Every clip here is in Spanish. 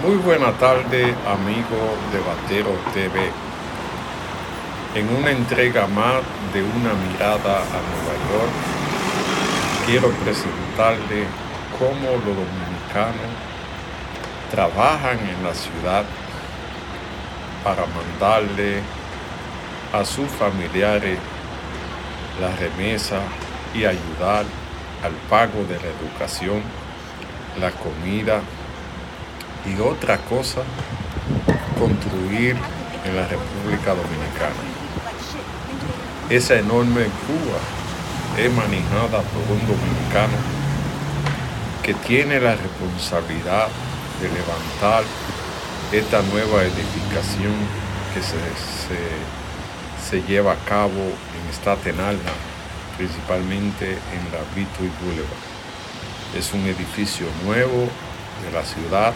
Muy buena tarde, amigo de Batero TV. En una entrega más de una mirada a Nueva York, quiero presentarle cómo los dominicanos trabajan en la ciudad para mandarle a sus familiares la remesa y ayudar al pago de la educación, la comida y otra cosa, construir en la República Dominicana. Esa enorme Cuba es manejada por un dominicano que tiene la responsabilidad de levantar esta nueva edificación que se, se, lleva a cabo en Staten Island, principalmente en la Beatty Boulevard. Es un edificio nuevo de la ciudad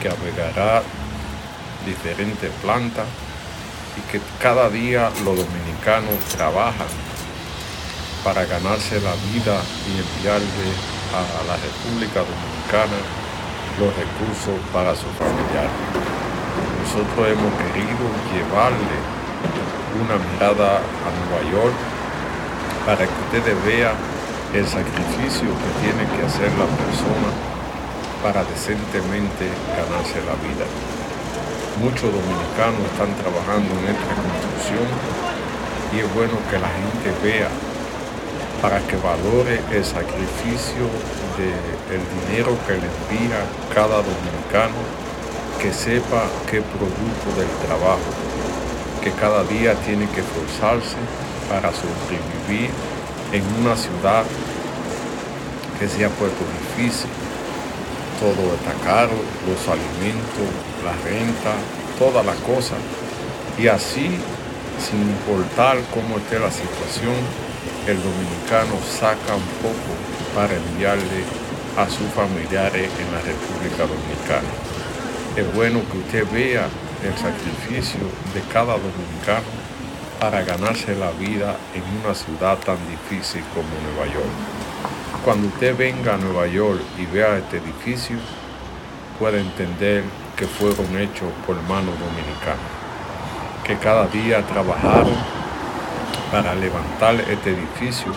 que albergará diferentes plantas y que cada día los dominicanos trabajan para ganarse la vida y enviarle a la República Dominicana los recursos para su familiar. Nosotros hemos querido llevarle una mirada a Nueva York para que ustedes vean el sacrificio que tiene que hacer la persona para decentemente ganarse la vida. Muchos dominicanos están trabajando en esta construcción y es bueno que la gente vea para que valore el sacrificio del dinero que le envía cada dominicano, que sepa qué producto del trabajo, que cada día tiene que esforzarse para sobrevivir en una ciudad que se ha puesto difícil todo está caro, los alimentos, la renta, todas las cosas. Y así, sin importar cómo esté la situación, el dominicano saca un poco para enviarle a sus familiares en la República Dominicana. Es bueno que usted vea el sacrificio de cada dominicano para ganarse la vida en una ciudad tan difícil como Nueva York. Cuando usted venga a Nueva York y vea este edificio, puede entender que fueron hechos por manos dominicanas, que cada día trabajaron para levantar este edificio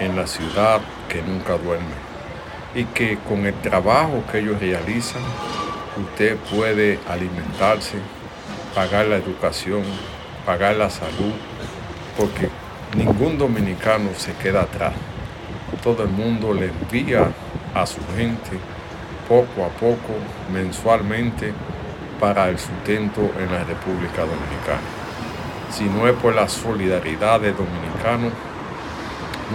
en la ciudad que nunca duerme. Y que con el trabajo que ellos realizan, usted puede alimentarse, pagar la educación, pagar la salud, porque ningún dominicano se queda atrás todo el mundo le envía a su gente poco a poco, mensualmente, para el sustento en la República Dominicana. Si no es por la solidaridad de dominicanos,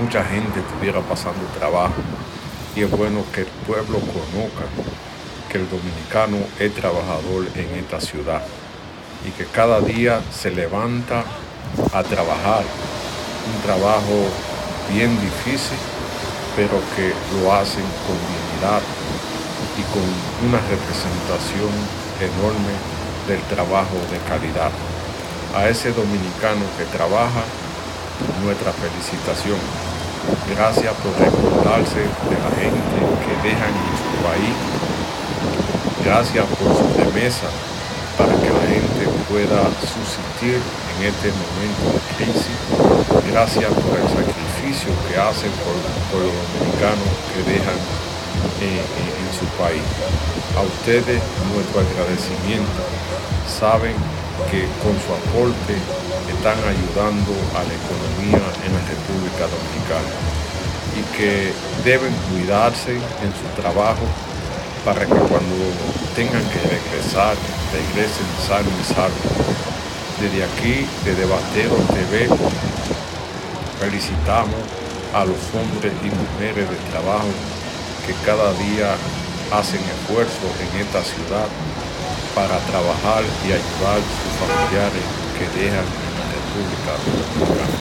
mucha gente estuviera pasando trabajo y es bueno que el pueblo conozca que el dominicano es trabajador en esta ciudad y que cada día se levanta a trabajar un trabajo bien difícil pero que lo hacen con dignidad y con una representación enorme del trabajo de calidad. A ese dominicano que trabaja, nuestra felicitación. Gracias por recordarse de la gente que dejan en su país. Gracias por su remesa para que la gente pueda subsistir en este momento de crisis. Gracias por el sacrificio que hacen por, los dominicanos que dejan eh, eh, en su país. A ustedes nuestro agradecimiento. Saben que con su aporte están ayudando a la economía en la República Dominicana y que deben cuidarse en su trabajo para que cuando tengan que regresar, regresen sanos y salvos. Desde aquí, desde Batero TV, felicitamos a los hombres y mujeres de trabajo que cada día hacen esfuerzo en esta ciudad para trabajar y ayudar a sus familiares que dejan en la República Dominicana.